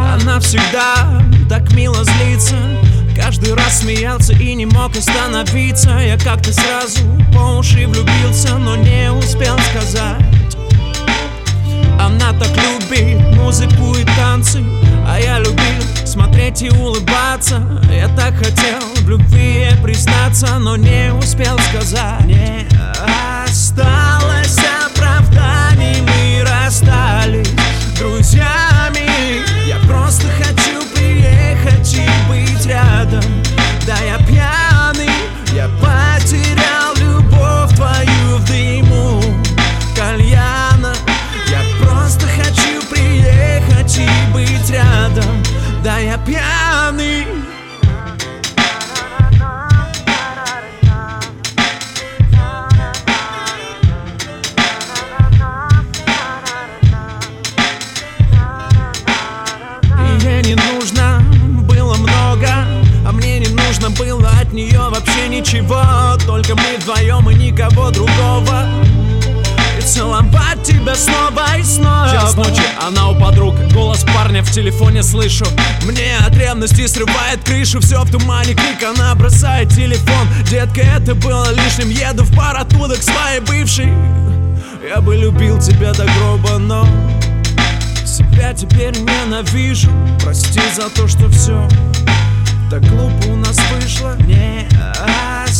Она всегда так мило злится Каждый раз смеялся и не мог остановиться. Я как-то сразу по уши влюбился, но не смотреть и улыбаться Я так хотел в любви признаться, но не успел сказать. Не Да я пьяный. Ей не нужно было много А мне не нужно было от нее вообще ничего. Только мы вдвоем и никого другого. И целовать тебя снова и снова парня в телефоне слышу. Мне от ревности срывает крышу Все в тумане, крик, она бросает телефон. Детка, это было лишним Еду в пар оттуда к своей бывшей. Я бы любил тебя до гроба, но Себя теперь ненавижу. Прости за то, что все Так глупо у нас вышло. Не осталось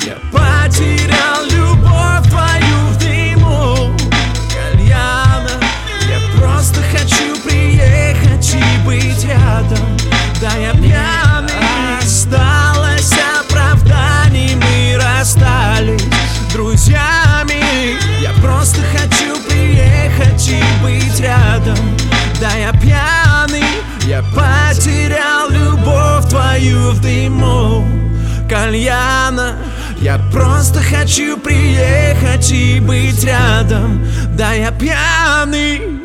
Я потерял любовь твою в дыму кальяна. Я просто хочу приехать и быть рядом. Да я пьяный кальяна. Я просто хочу приехать и быть рядом. Да я пьяный